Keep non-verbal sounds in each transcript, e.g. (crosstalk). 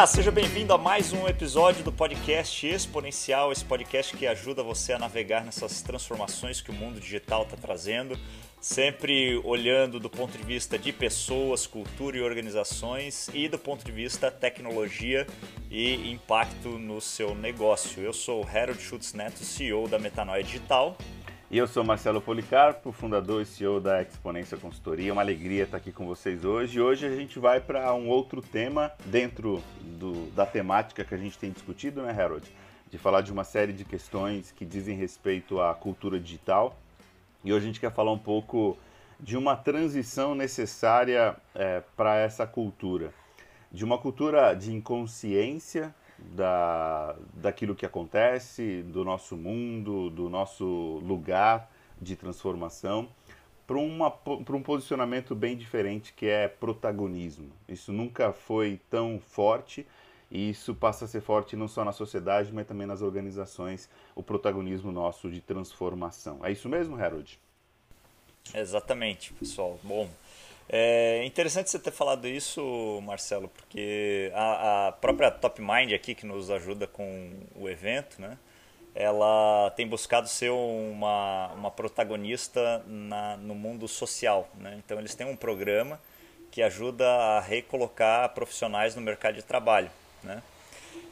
Olá, seja bem-vindo a mais um episódio do podcast Exponencial, esse podcast que ajuda você a navegar nessas transformações que o mundo digital está trazendo, sempre olhando do ponto de vista de pessoas, cultura e organizações e do ponto de vista tecnologia e impacto no seu negócio. Eu sou Harold Schutz Neto, CEO da Metanoia Digital. E eu sou Marcelo Policarpo, fundador e CEO da Exponência Consultoria. Uma alegria estar aqui com vocês hoje. E hoje a gente vai para um outro tema dentro do, da temática que a gente tem discutido, né, Harold? De falar de uma série de questões que dizem respeito à cultura digital. E hoje a gente quer falar um pouco de uma transição necessária é, para essa cultura. De uma cultura de inconsciência da, daquilo que acontece, do nosso mundo, do nosso lugar de transformação, para um posicionamento bem diferente que é protagonismo. Isso nunca foi tão forte e isso passa a ser forte não só na sociedade, mas também nas organizações, o protagonismo nosso de transformação. É isso mesmo, Harold? Exatamente, pessoal. Bom, é interessante você ter falado isso, Marcelo, porque a, a, própria Top Mind aqui, que nos ajuda com o evento, né, ela tem buscado ser uma, uma protagonista na, no mundo social. Né? Então, eles têm um programa que ajuda a recolocar profissionais no mercado de trabalho. Né?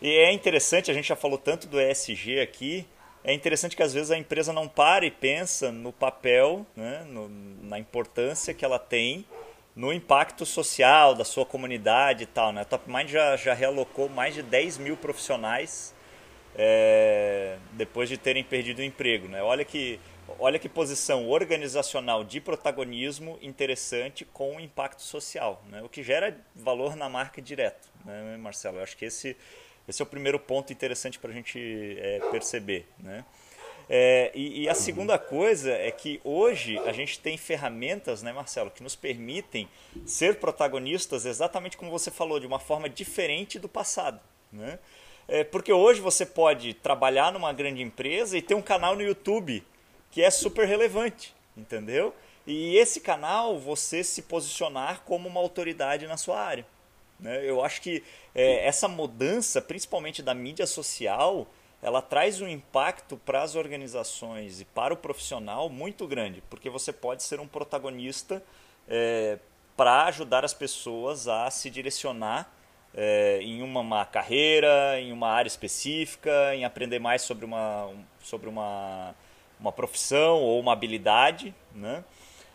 E é interessante, a gente já falou tanto do ESG aqui, é interessante que às vezes a empresa não para e pensa no papel, né, no, na importância que ela tem no impacto social da sua comunidade e tal. Né? A TopMind já, já realocou mais de 10 mil profissionais é, depois de terem perdido o emprego. Né? Olha, que, olha que posição organizacional de protagonismo interessante com impacto social, né? o que gera valor na marca direto, né, Marcelo? Eu acho que esse, esse é o primeiro ponto interessante para a gente é, perceber. Né? É, e, e, a segunda coisa é que hoje a gente tem ferramentas, né, Marcelo, que nos permitem ser protagonistas exatamente como você falou, de uma forma diferente do passado. Né? É, porque hoje você pode trabalhar numa grande empresa e ter um canal no YouTube que é super relevante, entendeu? E esse canal você se posicionar como uma autoridade na sua área. Né? Eu acho que é, essa mudança, principalmente da mídia social, ela traz um impacto para as organizações e para o profissional muito grande, porque você pode ser um protagonista é, para ajudar as pessoas a se direcionar é, em uma, uma, carreira, em uma área específica, em aprender mais sobre uma, sobre uma, uma profissão ou uma habilidade. Né?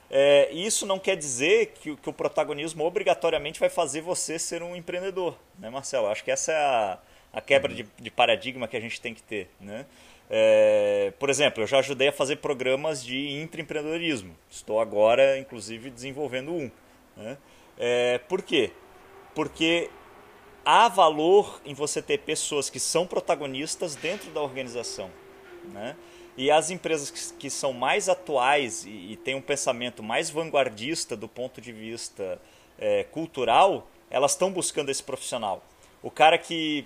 É, isso não quer dizer que, que o protagonismo obrigatoriamente vai fazer você ser um empreendedor, né, Marcelo? Acho que essa é a a quebra de, de paradigma que a gente tem que ter. Né? É, por exemplo, eu já ajudei a fazer programas de intraempreendedorismo. Estou agora, inclusive, desenvolvendo um. Né? É, por quê? Porque há valor em você ter pessoas que são protagonistas dentro da organização. Né? E as empresas que, que são mais atuais e, e, têm um pensamento mais vanguardista do ponto de vista é, cultural, elas estão buscando esse profissional o cara que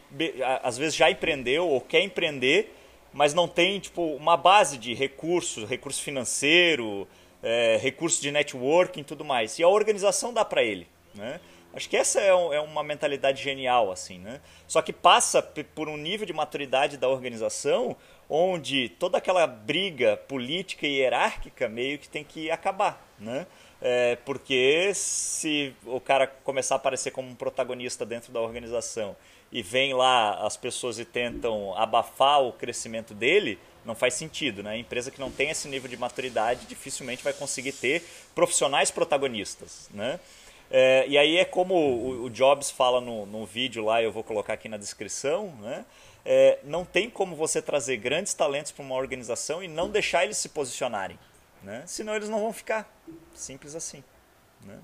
às vezes já empreendeu ou quer empreender, mas não tem tipo uma base de recursos, recurso financeiro, é, recurso de networking tudo mais. E a organização dá para ele. Né? Acho que essa é, é, uma mentalidade genial, assim, né? Só que passa por um nível de maturidade da organização onde toda aquela briga política e hierárquica meio que tem que acabar, né? É, porque se o cara começar a aparecer como um protagonista dentro da organização e vem lá as pessoas e tentam abafar o crescimento dele, não faz sentido. Né? A empresa que não tem esse nível de maturidade dificilmente vai conseguir ter profissionais protagonistas. Né? É, e aí é como o, o Jobs fala no, no vídeo lá, eu vou colocar aqui na descrição, né? É, não tem como você trazer grandes talentos para uma organização e não deixar eles se posicionarem. Né? Senão eles não vão ficar. Simples assim. Né?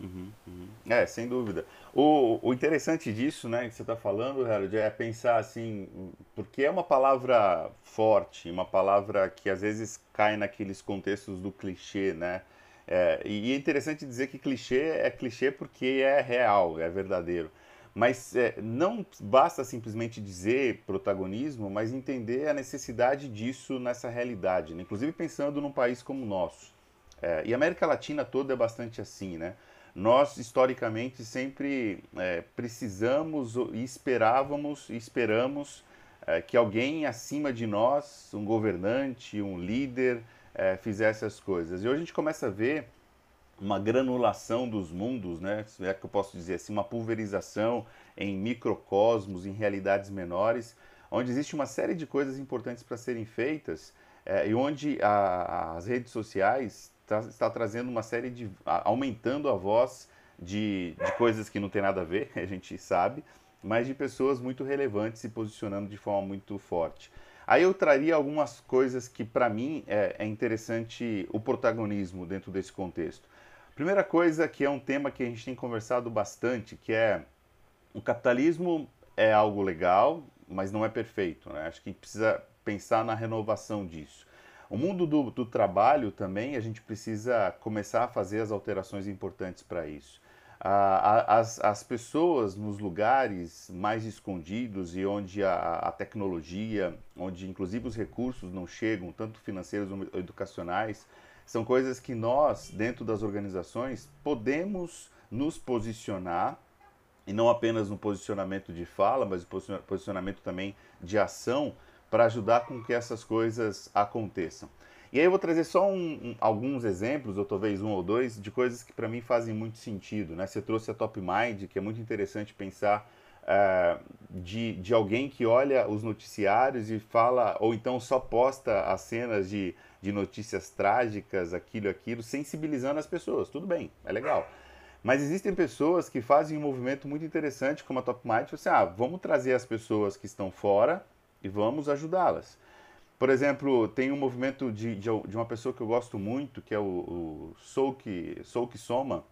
Uhum, uhum. É, sem dúvida. O, o interessante disso, né, que você está falando, Harold, é pensar assim, porque é uma palavra forte, uma palavra que às vezes cai naqueles contextos do clichê, né? É, e é interessante dizer que clichê é clichê porque é real, é verdadeiro. Mas é, não basta simplesmente dizer protagonismo, mas entender a necessidade disso nessa realidade, né? inclusive pensando num país como o nosso. É, e a América Latina toda é bastante assim, né? nós historicamente sempre é, precisamos e esperávamos e esperamos é, que alguém acima de nós, um governante, um líder, é, fizesse as coisas. E hoje a gente começa a ver uma granulação dos mundos, né? é que eu posso dizer assim, uma pulverização em microcosmos, em realidades menores, onde existe uma série de coisas importantes para serem feitas é, e onde a, as redes sociais tá, está trazendo uma série de. aumentando a voz de, de coisas que não tem nada a ver, (laughs) a gente sabe, mas de pessoas muito relevantes se posicionando de forma muito forte. Aí eu traria algumas coisas que para mim é, é, interessante o protagonismo dentro desse contexto. Primeira coisa que é um tema que a gente tem conversado bastante, que é o capitalismo é algo legal, mas não é perfeito. Né? Acho que precisa pensar na renovação disso. O mundo do, do trabalho também, a gente precisa começar a fazer as alterações importantes para isso. as, as pessoas nos lugares mais escondidos e onde a, a, tecnologia, onde inclusive os recursos não chegam, tanto financeiros ou educacionais, são coisas que nós, dentro das organizações, podemos nos posicionar, e não apenas no posicionamento de fala, mas no posicionamento também de ação, para ajudar com que essas coisas aconteçam. E aí eu vou trazer só um, um, alguns exemplos, ou talvez um ou dois, de coisas que para mim fazem muito sentido. Né? Você trouxe a Top Mind, que é muito interessante pensar uh, de, de alguém que olha os noticiários e fala, ou então só posta as cenas de, de notícias trágicas, aquilo, aquilo, sensibilizando as pessoas. Tudo bem, é legal. Mas existem pessoas que fazem um movimento muito interessante, como a Top Mind, você, ah, vamos trazer as pessoas que estão fora e vamos ajudá-las. Por exemplo, tem um movimento de, de, de, uma pessoa que eu gosto muito, que é o, o Souki, Souki Soma,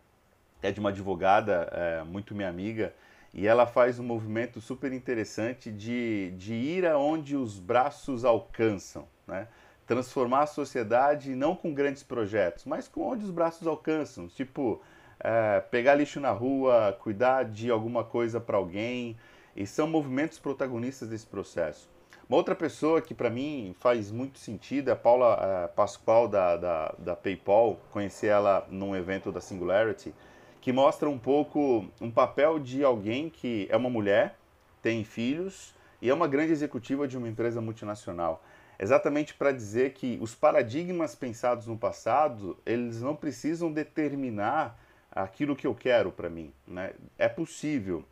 é de uma advogada é, muito minha amiga, e ela faz um movimento super interessante de, de ir aonde os braços alcançam, né? Transformar a sociedade não com grandes projetos, mas com onde os braços alcançam, tipo é, pegar lixo na rua, cuidar de alguma coisa para alguém, e são movimentos protagonistas desse processo. Uma outra pessoa que para mim faz muito sentido é a Paula uh, Pascoal da, da, da, PayPal. Conheci ela num evento da Singularity, que mostra um pouco um papel de alguém que é uma mulher, tem filhos e é uma grande executiva de uma empresa multinacional. Exatamente para dizer que os paradigmas pensados no passado, eles não precisam determinar aquilo que eu quero para mim. Né? É possível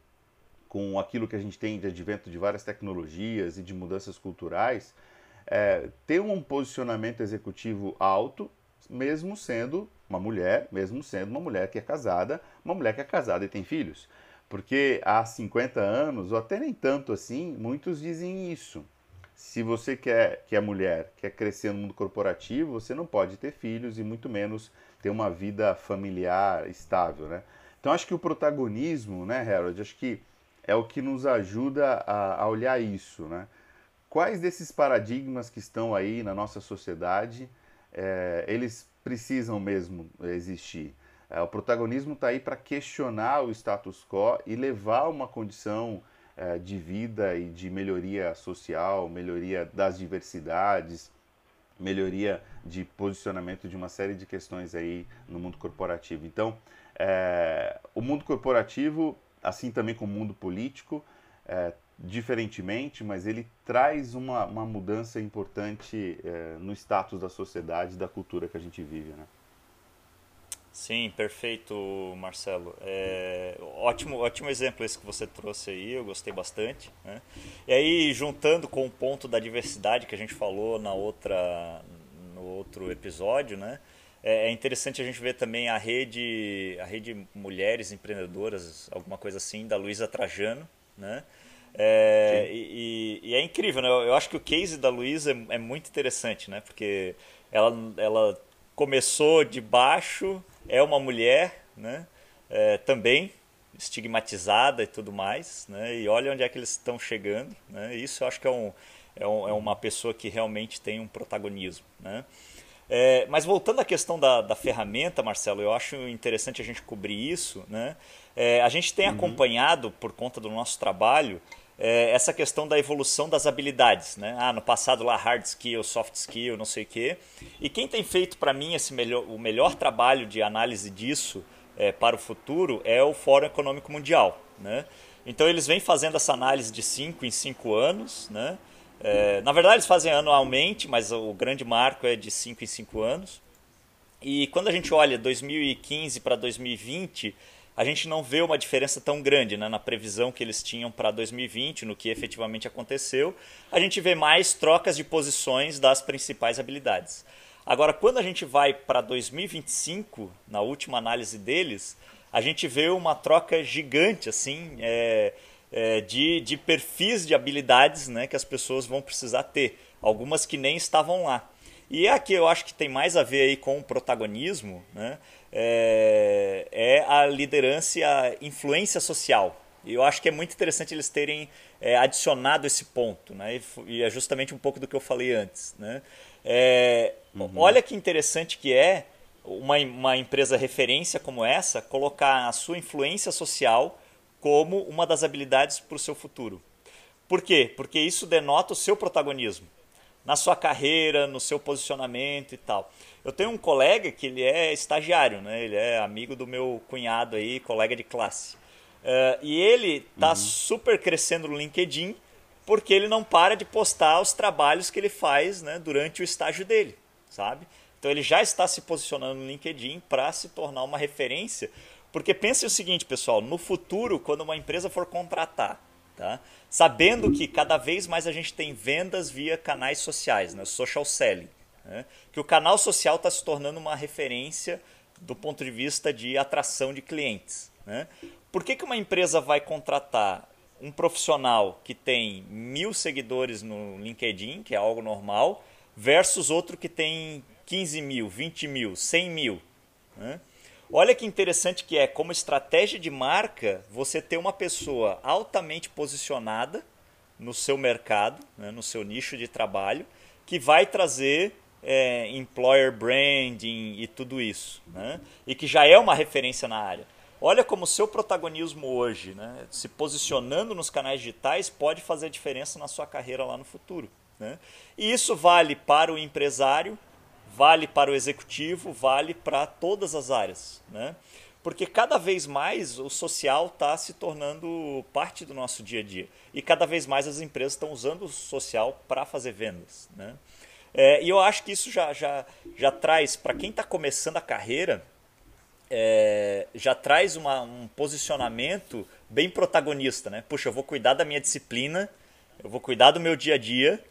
com aquilo que a gente tem de advento de várias tecnologias e de mudanças culturais, é, ter um posicionamento executivo alto, mesmo sendo uma mulher, mesmo sendo uma mulher que é casada, uma mulher que é casada e tem filhos. Porque há 50 anos, ou até nem tanto assim, muitos dizem isso. Se você quer que a mulher quer crescer no mundo corporativo, você não pode ter filhos e muito menos ter uma vida familiar estável, né? Então acho que o protagonismo, né, Harold, acho que é o que nos ajuda a, a olhar isso, né? Quais desses paradigmas que estão aí na nossa sociedade, é, eles precisam mesmo existir? É, o protagonismo está aí para questionar o status quo e levar uma condição é, de vida e de melhoria social, melhoria das diversidades, melhoria de posicionamento de uma série de questões aí no mundo corporativo. Então, é, o mundo corporativo assim também como o mundo político, é, diferentemente, mas ele traz uma, uma mudança importante é, no status da sociedade, da cultura que a gente vive, né? Sim, perfeito, Marcelo. É, ótimo, ótimo exemplo esse que você trouxe aí, eu gostei bastante. Né? E aí, juntando com o ponto da diversidade que a gente falou na outra, no outro episódio, né? É, é interessante a gente ver também a rede, a rede Mulheres Empreendedoras, alguma coisa assim, da Luísa Trajano, né? É, e, e, é incrível, né? Eu acho que o case da Luísa é, é, muito interessante, né? Porque ela, ela começou de baixo, é uma mulher, né? É, também estigmatizada e tudo mais, né? E olha onde é que eles estão chegando, né? Isso eu acho que é, um, é, um, é uma pessoa que realmente tem um protagonismo, né? É, mas voltando à questão da, da, ferramenta, Marcelo, eu acho interessante a gente cobrir isso. Né? É, a gente tem uhum. acompanhado, por conta do nosso trabalho, é, essa questão da evolução das habilidades. Né? Ah, no passado lá, hard skill, soft skill, não sei o quê. E quem tem feito para mim esse melhor, o melhor trabalho de análise disso é, para o futuro é o Fórum Econômico Mundial. Né? Então eles vêm fazendo essa análise de 5 em 5 anos. Né? É, na verdade eles fazem anualmente, mas o grande marco é de 5 em 5 anos. E quando a gente olha 2015 para 2020, a gente não vê uma diferença tão grande né, na previsão que eles tinham para 2020, no que efetivamente aconteceu. A gente vê mais trocas de posições das principais habilidades. Agora, quando a gente vai para 2025, na última análise deles, a gente vê uma troca gigante assim é, é, de, de perfis de habilidades né, que as pessoas vão precisar ter. Algumas que nem estavam lá. E é aqui eu acho que tem mais a ver aí com o protagonismo, né? É, é a liderança e a influência social. E eu acho que é muito interessante eles terem é, adicionado esse ponto, né? E, é justamente um pouco do que eu falei antes, né? É, uhum. Olha que interessante que é uma, uma empresa referência como essa colocar a sua influência social como uma das habilidades para o seu futuro. Por quê? Porque isso denota o seu protagonismo na sua carreira, no seu posicionamento e tal. Eu tenho um colega que ele é estagiário, né? Ele é amigo do meu cunhado aí, colega de classe. Uh, e ele está uhum. super crescendo no LinkedIn porque ele não para de postar os trabalhos que ele faz né, durante o estágio dele, sabe? Então ele já está se posicionando no LinkedIn para se tornar uma referência. Porque pense o seguinte, pessoal, no futuro, quando uma empresa for contratar, tá? sabendo que cada vez mais a gente tem vendas via canais sociais, né? social selling. Né? Que o canal social está se tornando uma referência do ponto de vista de atração de clientes. Né? Por que, que uma empresa vai contratar um profissional que tem mil seguidores no LinkedIn, que é algo normal, versus outro que tem 15 mil, 20 mil, 100 mil? Né? Olha que interessante que é, como estratégia de marca, você ter uma pessoa altamente posicionada no seu mercado, né, no seu nicho de trabalho, que vai trazer é, employer branding e tudo isso, né, e que já é uma referência na área. Olha como o seu protagonismo hoje, né, se posicionando nos canais digitais, pode fazer diferença na sua carreira lá no futuro. Né? E isso vale para o empresário, vale para o executivo, vale para todas as áreas, né? Porque cada vez mais o social está se tornando parte do nosso dia a dia e cada vez mais as empresas estão usando o social para fazer vendas, né? É, e eu acho que isso já, já, já traz, para quem está começando a carreira, é, já traz uma, um posicionamento bem protagonista, né? Puxa, eu vou cuidar da minha disciplina, eu vou cuidar do meu dia a dia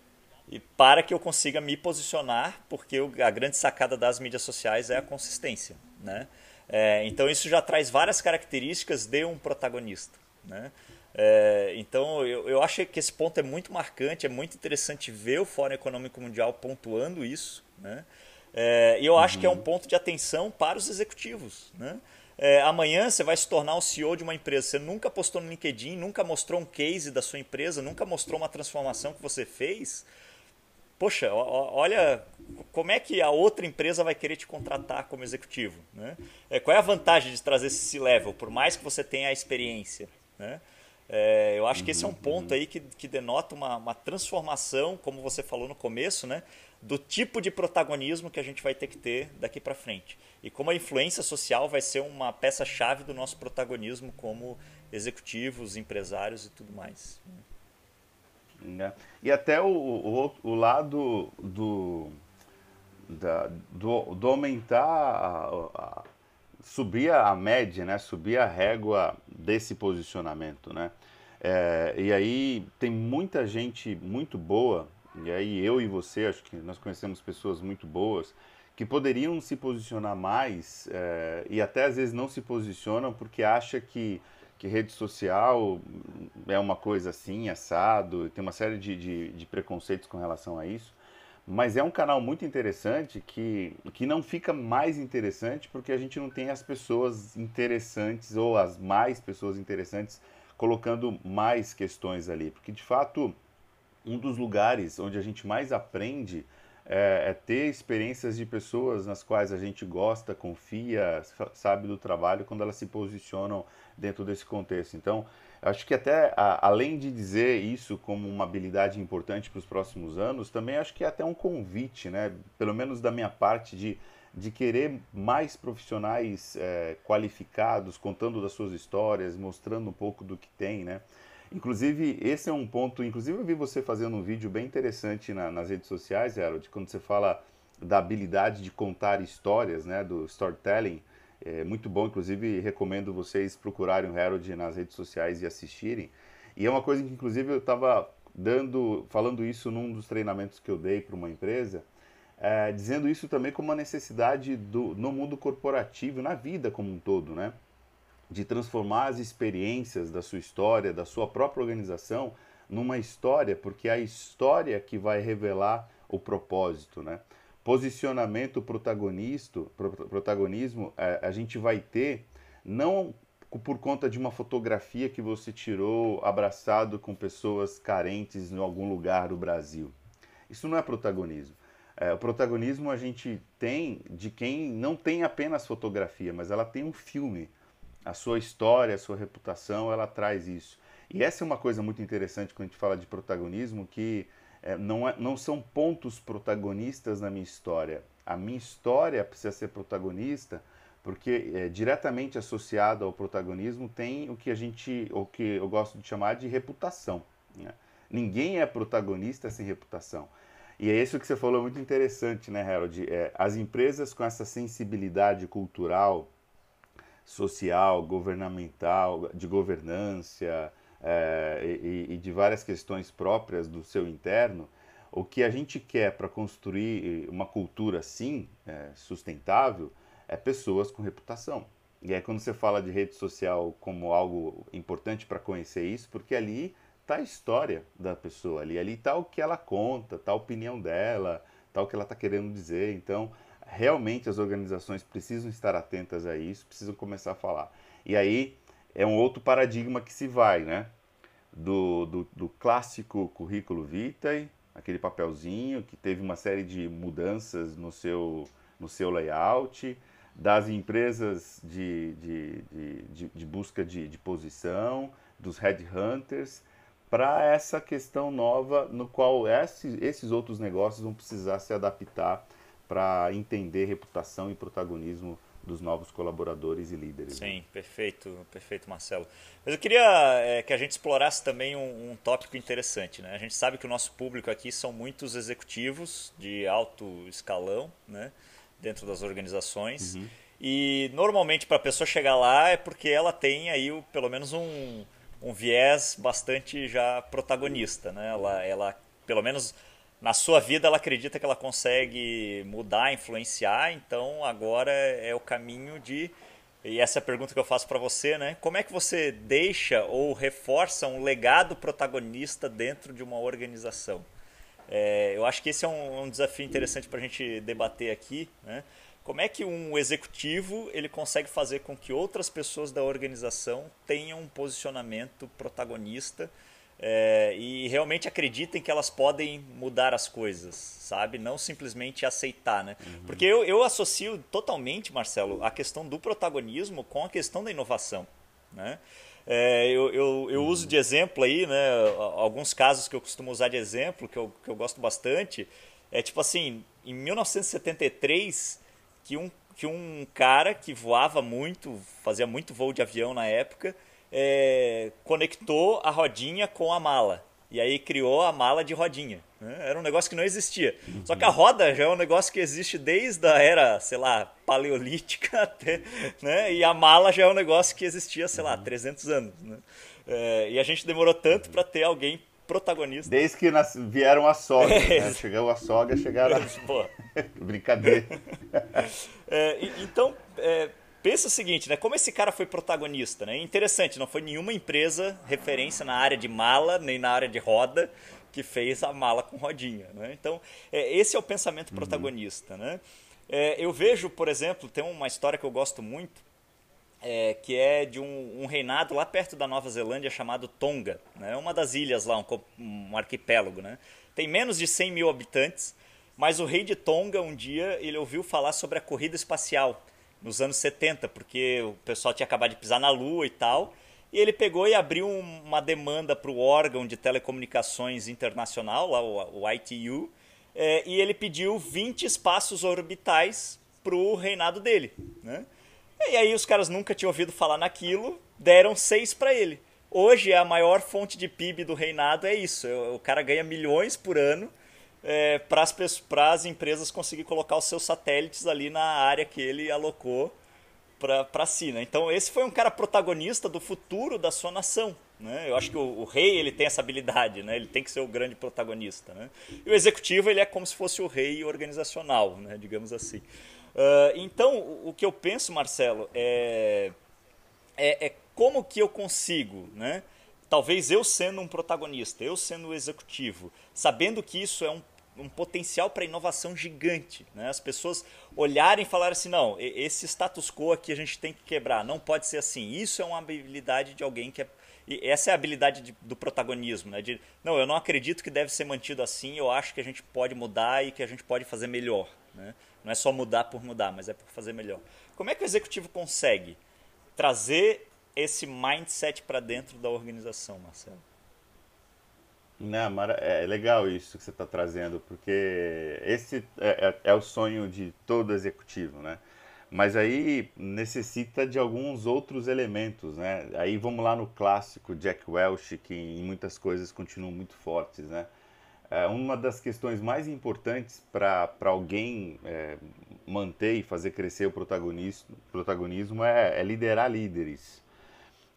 e para que eu consiga me posicionar, porque a grande sacada das mídias sociais é a consistência. Né? É, então isso já traz várias características de um protagonista. Né? É, então eu, eu acho que esse ponto é muito marcante, é muito interessante ver o Fórum Econômico Mundial pontuando isso. Né? É, e eu acho uhum. que é um uhum. ponto de atenção para os executivos. Né? É, amanhã você vai se tornar o CEO de uma empresa. Você nunca postou no LinkedIn, nunca mostrou um case da sua empresa, nunca mostrou uma transformação que você fez poxa, olha como é que a outra empresa vai querer te contratar como executivo. Né? É, qual é a vantagem de trazer esse C-level, por mais que você tenha a experiência? Né? É, eu acho que esse é um ponto aí que, que denota uma, uma transformação, como você falou no começo, né? do tipo de protagonismo que a gente vai ter que ter daqui para frente. E como a influência social vai ser uma peça-chave do nosso protagonismo como executivos, empresários e tudo mais. Né? E até o, o, o lado do, da, do, do aumentar, a, a, subir a média, né? subir a régua desse posicionamento. Né? É, e aí tem muita gente muito boa, e aí eu e você, acho que nós conhecemos pessoas muito boas, que poderiam se posicionar mais é, e até às vezes não se posicionam porque acha que que rede social é uma coisa assim, assado, tem uma série de, de, de, preconceitos com relação a isso. Mas é um canal muito interessante que, que não fica mais interessante porque a gente não tem as pessoas interessantes ou as mais pessoas interessantes colocando mais questões ali. Porque de fato, um dos lugares onde a gente mais aprende é, é, ter experiências de pessoas nas quais a gente gosta, confia, sabe do trabalho, quando elas se posicionam dentro desse contexto. Então, acho que até a, além de dizer isso como uma habilidade importante para os próximos anos, também acho que é até um convite, né? Pelo menos da minha parte de de querer mais profissionais é, qualificados, contando das suas histórias, mostrando um pouco do que tem, né? Inclusive, esse é um ponto. Inclusive, eu vi você fazendo um vídeo bem interessante na, nas redes sociais, Harold, quando você fala da habilidade de contar histórias, né, do storytelling. É muito bom, inclusive, recomendo vocês procurarem o Harold nas redes sociais e assistirem. E é uma coisa que, inclusive, eu estava dando, falando isso num dos treinamentos que eu dei para uma empresa, é, dizendo isso também como uma necessidade do, no mundo corporativo, na vida como um todo, né? De transformar as experiências da sua história, da sua própria organização, numa história, porque é a história que vai revelar o propósito, né? Posicionamento protagonista, protagonismo, é, a gente vai ter não por conta de uma fotografia que você tirou abraçado com pessoas carentes em algum lugar do Brasil. Isso não é protagonismo. É, o protagonismo a gente tem de quem não tem apenas fotografia, mas ela tem um filme. A sua história, a sua reputação, ela traz isso. E essa é uma coisa muito interessante quando a gente fala de protagonismo, que é, não, é, não são pontos protagonistas na minha história. A minha história precisa ser protagonista porque é, diretamente associado ao protagonismo tem o que a gente, o que eu gosto de chamar de reputação. Né? Ninguém é protagonista sem reputação. E é isso que você falou muito interessante, né, Harold? É, as empresas com essa sensibilidade cultural, social, governamental, de governança é, e, e, de várias questões próprias do seu interno, o que a gente quer para construir uma cultura assim, é, sustentável, é pessoas com reputação. E aí quando você fala de rede social como algo importante para conhecer isso, porque ali tá a história da pessoa ali, ali tá o que ela conta, tá a opinião dela, tá o que ela está querendo dizer. Então, realmente as organizações precisam estar atentas a isso, precisam começar a falar. E aí é um outro paradigma que se vai, né? Do, do, do clássico currículo vitae, aquele papelzinho que teve uma série de mudanças no seu, no seu layout, das empresas de, de, de, de busca de, de posição, dos headhunters, para essa questão nova no qual esses, esses outros negócios vão precisar se adaptar para entender reputação e protagonismo dos novos colaboradores e líderes. Né? Sim, né? perfeito, perfeito, Marcelo. Mas eu queria é, que a gente explorasse também um, um, tópico interessante. Né? A gente sabe que o nosso público aqui são muitos executivos de alto escalão, né? dentro das organizações. Uhum. E normalmente para a pessoa chegar lá é porque ela tem aí o, pelo menos um, um viés bastante já protagonista, né? Ela, ela, pelo menos na sua vida, ela acredita que ela consegue mudar, influenciar. Então agora é o caminho de e essa é a pergunta que eu faço para você, né? Como é que você deixa ou reforça um legado protagonista dentro de uma organização? É, eu acho que esse é um, um desafio interessante para a gente debater aqui, né? Como é que um executivo ele consegue fazer com que outras pessoas da organização tenham um posicionamento protagonista é, e realmente acreditem que elas podem mudar as coisas, sabe? Não simplesmente aceitar, né? Uhum. Porque eu, eu associo totalmente, Marcelo, a questão do protagonismo com a questão da inovação, né? É, eu, eu, eu, uso de exemplo aí, né? Alguns casos que eu costumo usar de exemplo, que eu, que eu gosto bastante, é tipo assim, em 1973, que um, que um cara que voava muito, fazia muito voo de avião na época, é, conectou a rodinha com a mala. E aí criou a mala de rodinha. Né? Era um negócio que não existia. Uhum. Só que a roda já é um negócio que existe desde a era, sei lá, paleolítica (laughs) até. Né? E a mala já é um negócio que existia, sei lá, 300 uhum. anos. Né? É, e a gente demorou tanto para ter alguém protagonista. Desde que nas, vieram a sogra, é, né? Chegou a sogra, chegaram a... (laughs) Brincadeira. (laughs) É, então, é, pensa o seguinte, né? Como esse cara foi protagonista, né? Interessante, não foi nenhuma empresa referência na área de mala, nem na área de roda, que fez a mala com rodinha, né? Então, é, esse é o pensamento uhum. protagonista, né? É, eu vejo, por exemplo, tem uma história que eu gosto muito, é, que é de um, um, reinado lá perto da Nova Zelândia chamado Tonga, né? uma das ilhas lá, um, um, arquipélago. Né? Tem menos de 100 mil habitantes, mas o rei de Tonga um dia ele ouviu falar sobre a corrida espacial nos anos 70, porque o pessoal tinha acabado de pisar na Lua e tal, e ele pegou e abriu uma demanda para o órgão de telecomunicações internacional, lá o, o ITU, é, e ele pediu 20 espaços orbitais pro reinado dele, né? E aí os caras nunca tinham ouvido falar naquilo, deram seis para ele. Hoje a maior fonte de PIB do reinado é isso. O cara ganha milhões por ano é, para as empresas conseguir colocar os seus satélites ali na área que ele alocou para si. Né? Então esse foi um cara protagonista do futuro da sua nação. Né? Eu acho que o, o, rei ele tem essa habilidade, né? ele tem que ser o grande protagonista. Né? E o executivo ele é como se fosse o rei organizacional, né? digamos assim. Uh, então o, o que eu penso, Marcelo, é, é, é como que eu consigo, né? Talvez eu sendo um protagonista, eu sendo o executivo, sabendo que isso é um, um potencial para inovação gigante. Né? As pessoas olharem e falarem assim: não, esse status quo aqui a gente tem que quebrar, não pode ser assim. Isso é uma habilidade de alguém que é. E essa é a habilidade de, do protagonismo, né? De, não, eu não acredito que deve ser mantido assim, eu acho que a gente pode mudar e que a gente pode fazer melhor. Né? Não é só mudar por mudar, mas é por fazer melhor. Como é que o executivo consegue trazer esse mindset para dentro da organização, Marcelo? Não, é legal isso que você está trazendo, porque esse é, é, é, o sonho de todo executivo, né? Mas aí necessita de alguns outros elementos, né? Aí vamos lá no clássico Jack Welch, que em muitas coisas continuam muito fortes, né? É, uma das questões mais importantes para alguém é, manter e fazer crescer o protagonismo, protagonismo é, é liderar líderes.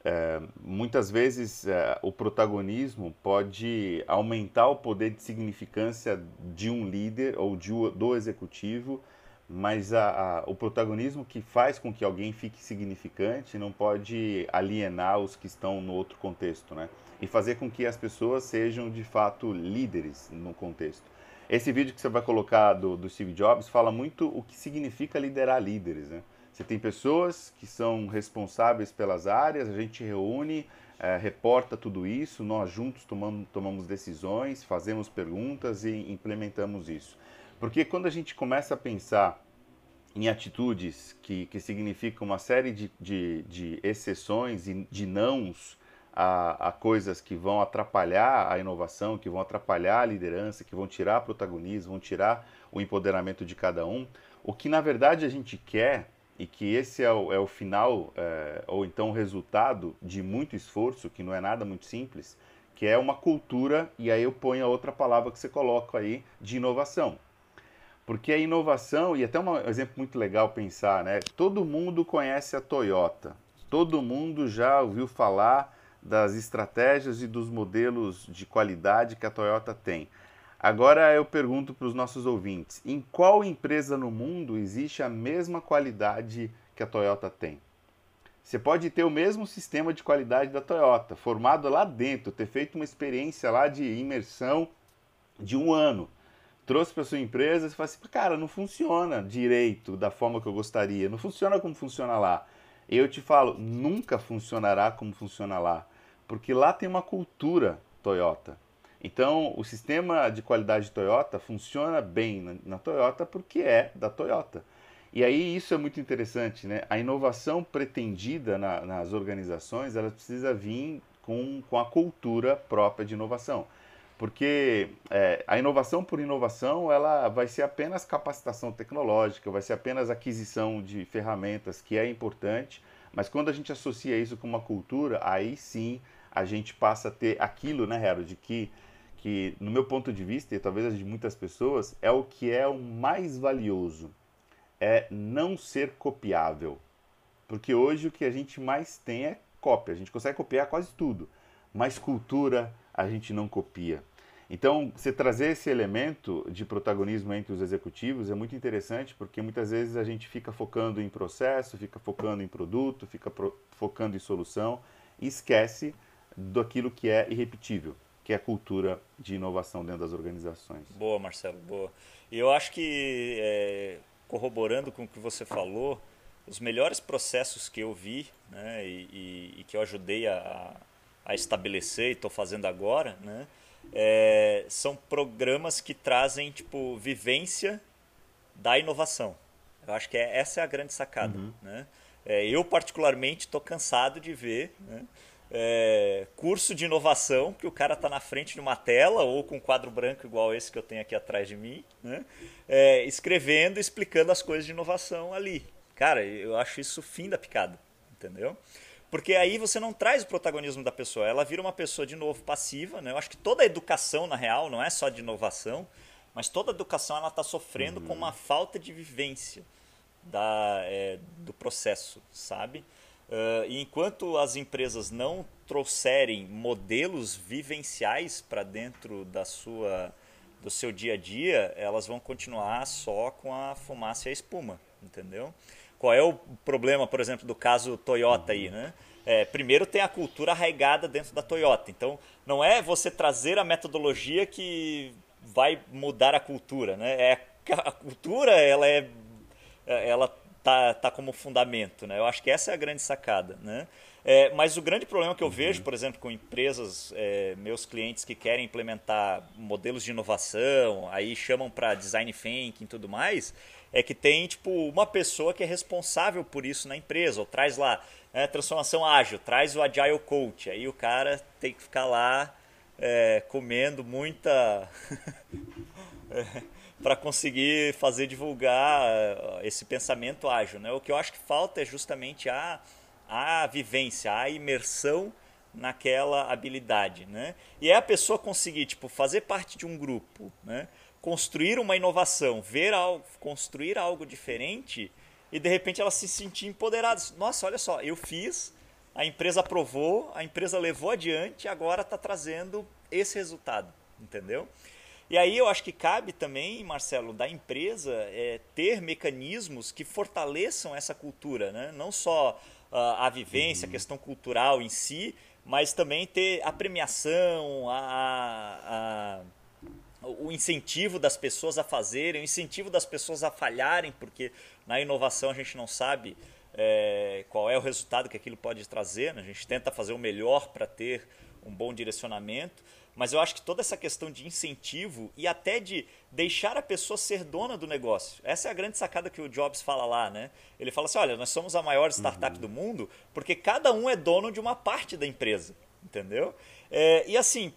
É, muitas vezes é, o protagonismo pode aumentar o poder de significância de um líder ou de, do executivo, mas a, a, o protagonismo que faz com que alguém fique significante não pode alienar os que estão no outro contexto, né? E fazer com que as pessoas sejam de fato líderes no contexto. Esse vídeo que você vai colocar do, do Steve Jobs fala muito o que significa liderar líderes, né? Você tem pessoas que são responsáveis pelas áreas, a gente reúne, é, reporta tudo isso, nós juntos tomamos, tomamos decisões, fazemos perguntas e implementamos isso. Porque quando a gente começa a pensar em atitudes que, que significam uma série de, de, de exceções e de nãos a, a, coisas que vão atrapalhar a inovação, que vão atrapalhar a liderança, que vão tirar protagonismo, vão tirar o empoderamento de cada um, o que na verdade a gente quer e que esse é o, é o final, é, ou então o resultado de muito esforço, que não é nada muito simples, que é uma cultura, e aí eu ponho a outra palavra que você coloca aí, de inovação. Porque a inovação, e até um exemplo muito legal pensar, né? Todo mundo conhece a Toyota, todo mundo já ouviu falar das estratégias e dos modelos de qualidade que a Toyota tem. Agora eu pergunto para os nossos ouvintes: em qual empresa no mundo existe a mesma qualidade que a Toyota tem? Você pode ter o mesmo sistema de qualidade da Toyota, formado lá dentro, ter feito uma experiência lá de imersão de um ano. Trouxe para sua empresa e fala assim: cara, não funciona direito da forma que eu gostaria, não funciona como funciona lá. Eu te falo: nunca funcionará como funciona lá, porque lá tem uma cultura Toyota. Então, o sistema de qualidade de Toyota funciona bem na, na, Toyota porque é da Toyota. E aí isso é muito interessante, né? A inovação pretendida na, nas organizações, ela precisa vir com, com a cultura própria de inovação. Porque é, a inovação por inovação, ela vai ser apenas capacitação tecnológica, vai ser apenas aquisição de ferramentas, que é importante, mas quando a gente associa isso com uma cultura, aí sim a gente passa a ter aquilo, né, Harold, que que, no meu ponto de vista, e talvez de muitas pessoas, é o que é o mais valioso. É não ser copiável. Porque hoje o que a gente mais tem é cópia. A gente consegue copiar quase tudo. Mas cultura a gente não copia. Então, você trazer esse elemento de protagonismo entre os executivos é muito interessante, porque muitas vezes a gente fica focando em processo, fica focando em produto, fica focando em solução e esquece daquilo que é irrepetível que é a cultura de inovação dentro das organizações. Boa, Marcelo, boa. E eu acho que, é, corroborando com o que você falou, os melhores processos que eu vi né, e, e, e que eu ajudei a, a estabelecer e estou fazendo agora, né, é, são programas que trazem tipo vivência da inovação. Eu acho que é, essa é a grande sacada. Uhum. Né? É, eu particularmente estou cansado de ver né, é, curso de inovação, que o cara está na frente de uma tela ou com um quadro branco igual esse que eu tenho aqui atrás de mim, né? É, escrevendo, explicando as coisas de inovação ali. Cara, eu acho isso fim da picada, entendeu? Porque aí você não traz o protagonismo da pessoa, ela vira uma pessoa de novo passiva. Né? Eu acho que toda a educação, na real, não é só de inovação, mas toda a educação ela está sofrendo uhum. com uma falta de vivência da, é, do processo, sabe? Uh, enquanto as empresas não trouxerem modelos vivenciais para dentro da sua, do seu dia a dia, elas vão continuar só com a fumaça e a espuma, entendeu? Qual é o problema, por exemplo, do caso Toyota aí, né? É, primeiro tem a cultura arraigada dentro da Toyota. Então, não é você trazer a metodologia que vai mudar a cultura, né? É, a cultura, ela é ela tá, tá como fundamento. Né? Eu acho que essa é a grande sacada. Né? É, mas o grande problema que eu vejo, uhum. por exemplo, com empresas, é, meus clientes que querem implementar modelos de inovação, aí chamam para design thinking e tudo mais, é que tem tipo uma pessoa que é responsável por isso na empresa, ou traz lá é, transformação ágil, traz o agile coach, aí o cara tem que ficar lá é, comendo muita (laughs) é, para conseguir fazer divulgar eh, esse pensamento ágil. Né? O que eu acho que falta é justamente a, a vivência, a imersão naquela habilidade. Né? E é a pessoa conseguir tipo, fazer parte de um grupo, né? construir uma inovação, ver algo, construir algo diferente e de repente ela se sentir empoderada. Nossa, olha só, eu fiz, a empresa aprovou, a empresa levou adiante e agora está trazendo esse resultado, entendeu? E aí eu acho que cabe também, Marcelo, da empresa é, ter mecanismos que fortaleçam essa cultura, né? não só uh, a vivência, uhum. a questão cultural em si, mas também ter a premiação, a, a, o incentivo das pessoas a fazerem, o incentivo das pessoas a falharem, porque na inovação a gente não sabe é, qual é o resultado que aquilo pode trazer, né? a gente tenta fazer o melhor para ter um bom direcionamento. Mas eu acho que toda essa questão de incentivo e até de deixar a pessoa ser dona do negócio. Essa é a grande sacada que o Jobs fala lá, né? Ele fala assim: olha, nós somos a maior startup uhum. do mundo porque cada um é dono de uma parte da empresa, entendeu? É, e assim,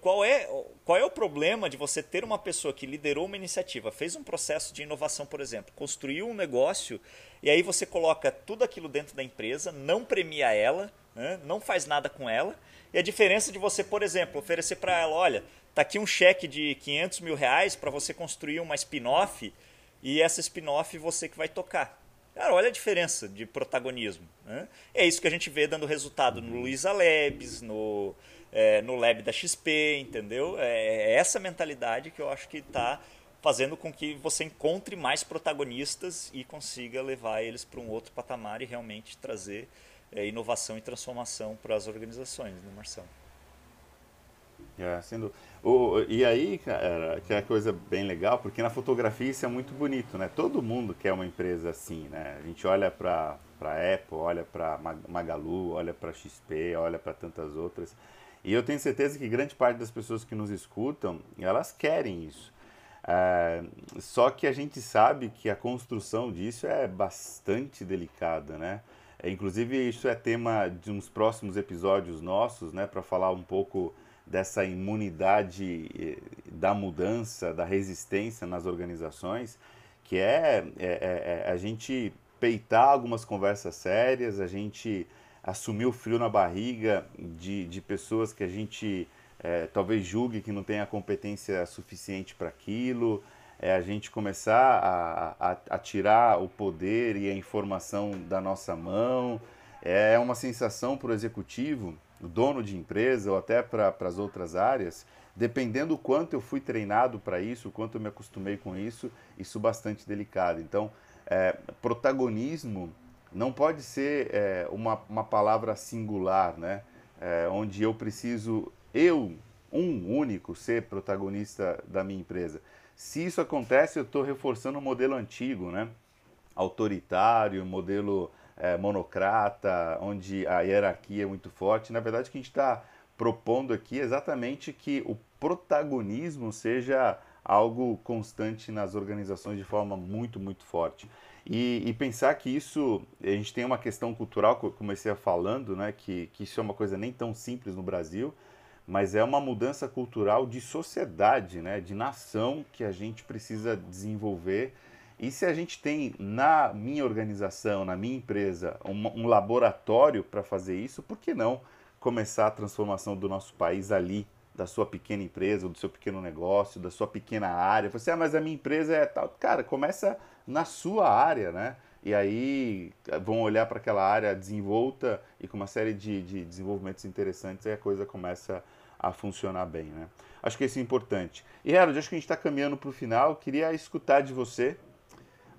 qual é, qual é o problema de você ter uma pessoa que liderou uma iniciativa, fez um processo de inovação, por exemplo, construiu um negócio e aí você coloca tudo aquilo dentro da empresa, não premia ela, né? não faz nada com ela e a diferença de você, por exemplo, oferecer para ela, olha, tá aqui um cheque de 500 mil reais para você construir uma spin-off e essa spin-off você que vai tocar. Cara, olha a diferença de protagonismo. Né? É isso que a gente vê dando resultado no Luiza Labs, no, é, no Lab da XP, entendeu? É, é essa mentalidade que eu acho que está fazendo com que você encontre mais protagonistas e consiga levar eles para um outro patamar e realmente trazer é, inovação e transformação para as organizações, né, Marcelo? É, sendo, o, e aí, cara, que é coisa bem legal, porque na fotografia isso é muito bonito, né? Todo mundo quer uma empresa assim, né? A gente olha para Apple, olha para Magalu, olha para XP, olha para tantas outras. E eu tenho certeza que grande parte das pessoas que nos escutam, elas querem isso. É, só que a gente sabe que a construção disso é bastante delicada, né? É, inclusive, isso é tema de uns próximos episódios nossos, né, para falar um pouco dessa imunidade eh, da mudança, da resistência nas organizações, que é, é, é, é a gente peitar algumas conversas sérias, a gente assumir o frio na barriga de, de pessoas que a gente é, talvez julgue que não tem a competência suficiente para aquilo, é a gente começar a, a, a, tirar o poder e a informação da nossa mão. É uma sensação para o executivo, o dono de empresa ou até para as outras áreas, dependendo do quanto eu fui treinado para isso, o quanto eu me acostumei com isso, isso bastante delicado. Então, é, protagonismo não pode ser é, uma, uma palavra singular, né? É, onde eu preciso, eu, um único, ser protagonista da minha empresa. Se isso acontece, eu estou reforçando o um modelo antigo, né? autoritário, modelo é, monocrata, onde a hierarquia é muito forte. Na verdade, o que a gente está propondo aqui é exatamente que o protagonismo seja algo constante nas organizações de forma muito, muito forte. E, e, pensar que isso, a gente tem uma questão cultural que eu comecei a falando, né, que, que isso é uma coisa nem tão simples no Brasil, mas é uma mudança cultural de sociedade, né, de nação que a gente precisa desenvolver. E se a gente tem na minha organização, na minha empresa, um, um laboratório para fazer isso, por que não começar a transformação do nosso país ali, da sua pequena empresa, do seu pequeno negócio, da sua pequena área? Você, ah, mas a minha empresa é tal. Cara, começa na sua área, né? E aí vão olhar para aquela área desenvolta e com uma série de, de desenvolvimentos interessantes, aí a coisa começa a funcionar bem, né? Acho que isso é importante. E Harold, acho que a gente está caminhando para o final. Queria escutar de você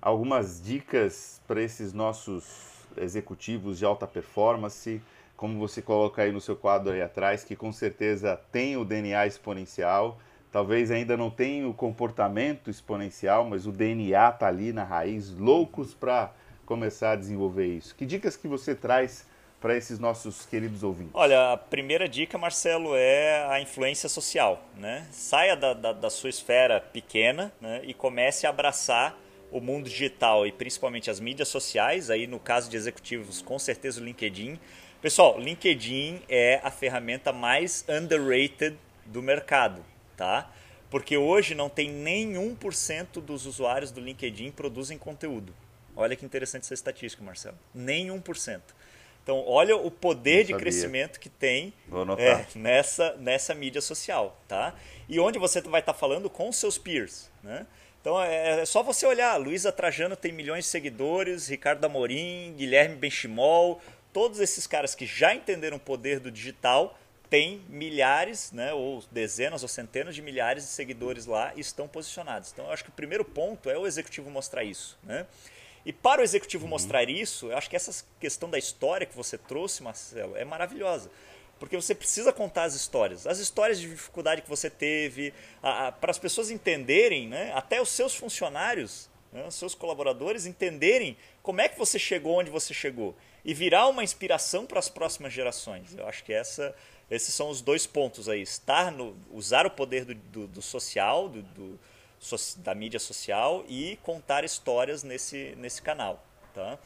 algumas dicas para esses nossos executivos de alta performance, como você coloca aí no seu quadro aí atrás, que com certeza tem o DNA exponencial talvez ainda não tenha o comportamento exponencial, mas o DNA está ali na raiz, loucos para começar a desenvolver isso. Que dicas que você traz para esses nossos queridos ouvintes? Olha, a primeira dica, Marcelo, é a influência social. Né? Saia da, da, da sua esfera pequena né? e comece a abraçar o mundo digital e principalmente as mídias sociais. Aí, no caso de executivos, com certeza o LinkedIn. Pessoal, LinkedIn é a ferramenta mais underrated do mercado tá? Porque hoje não tem nenhum por cento dos usuários do LinkedIn produzem conteúdo. Olha que interessante essa estatística, Marcelo. Por cento. Então, olha o poder de crescimento que tem é, nessa, nessa mídia social, tá? E onde você vai estar tá falando com seus peers, né? Então, é, é só você olhar. Luísa Trajano tem milhões de seguidores, Ricardo Amorim, Guilherme Benchimol, todos esses caras que já entenderam o poder do digital tem milhares, né, ou dezenas ou centenas de milhares de seguidores lá e estão posicionados. Então, eu acho que o primeiro ponto é o executivo mostrar isso. Né? E para o executivo uhum. mostrar isso, eu acho que essa questão da história que você trouxe, Marcelo, é maravilhosa. Porque você precisa contar as histórias. As histórias de dificuldade que você teve, para as pessoas entenderem, né, até os seus funcionários, né, os seus colaboradores entenderem como é que você chegou onde você chegou. E virar uma inspiração para as próximas gerações. Eu acho que essa esses são os dois pontos aí. Estar no, usar o poder do, do, do social, do, do, da mídia social e contar histórias nesse, nesse canal. Tá?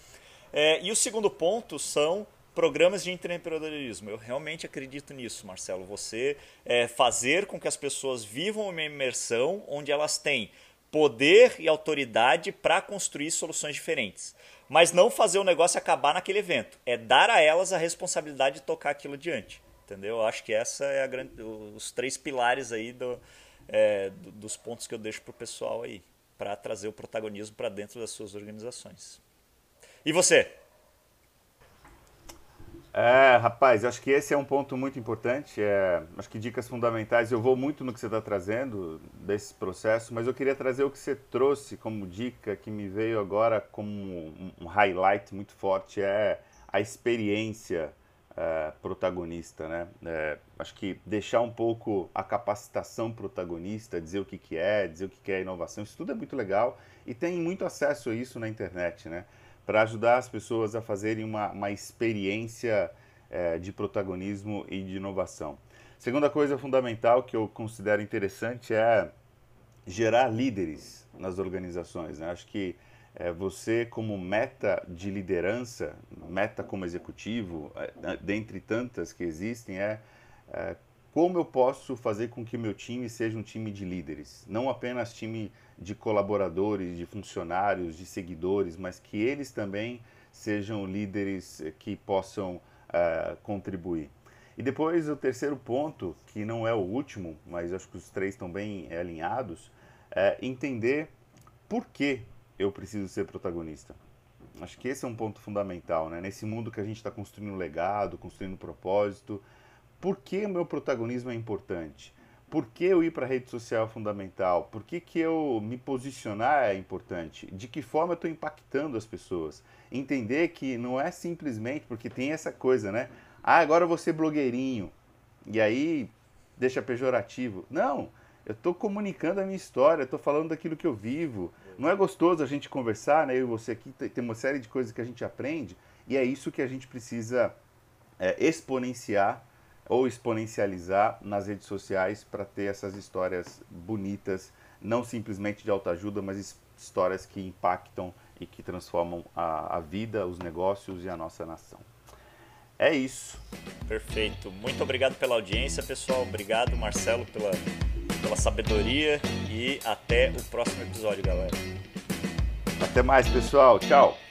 É, e o segundo ponto são programas de empreendedorismo. Eu realmente acredito nisso, Marcelo. Você é, fazer com que as pessoas vivam uma imersão onde elas têm poder e autoridade para construir soluções diferentes. Mas não fazer o negócio acabar naquele evento. É dar a elas a responsabilidade de tocar aquilo adiante. Entendeu? Eu acho que essa é grande, os três pilares aí do, é, dos pontos que eu deixo para o pessoal aí, para trazer o protagonismo para dentro das suas organizações. E você? É, rapaz, acho que esse é um ponto muito importante. É, acho que dicas fundamentais. Eu vou muito no que você está trazendo desse processo, mas eu queria trazer o que você trouxe como dica que me veio agora como um, highlight muito forte é a experiência é, protagonista, né? É, acho que deixar um pouco a capacitação protagonista, dizer o que, que é, dizer o que, que é inovação, isso tudo é muito legal e tem muito acesso a isso na internet, né? Para ajudar as pessoas a fazerem uma, uma experiência é, de protagonismo e de inovação. Segunda coisa fundamental que eu considero interessante é gerar líderes nas organizações. Né? Acho que é, você como meta de liderança, meta como executivo, é, dentre tantas que existem, é, é como eu posso fazer com que meu time seja um time de líderes, não apenas time de colaboradores, de funcionários, de seguidores, mas que eles também sejam líderes que possam uh, contribuir. E depois o terceiro ponto, que não é o último, mas acho que os três estão bem alinhados, é entender por que eu preciso ser protagonista. Acho que esse é um ponto fundamental, né? Nesse mundo que a gente está construindo legado, construindo propósito, por que o meu protagonismo é importante? Por que eu ir para a rede social é fundamental? Por que, que eu me posicionar é importante? De que forma eu estou impactando as pessoas? Entender que não é simplesmente porque tem essa coisa, né? Ah, agora eu vou ser blogueirinho. E aí deixa pejorativo. Não, eu estou comunicando a minha história, estou falando daquilo que eu vivo, não é gostoso a gente conversar, né? Eu e você aqui tem uma série de coisas que a gente aprende e é isso que a gente precisa é, exponenciar ou exponencializar nas redes sociais para ter essas histórias bonitas, não simplesmente de autoajuda, mas histórias que impactam e que transformam a, a vida, os negócios e a nossa nação. É isso. Perfeito. Muito obrigado pela audiência, pessoal. Obrigado, Marcelo, pela, pela sabedoria e até o próximo episódio, galera. Até mais, pessoal. Tchau.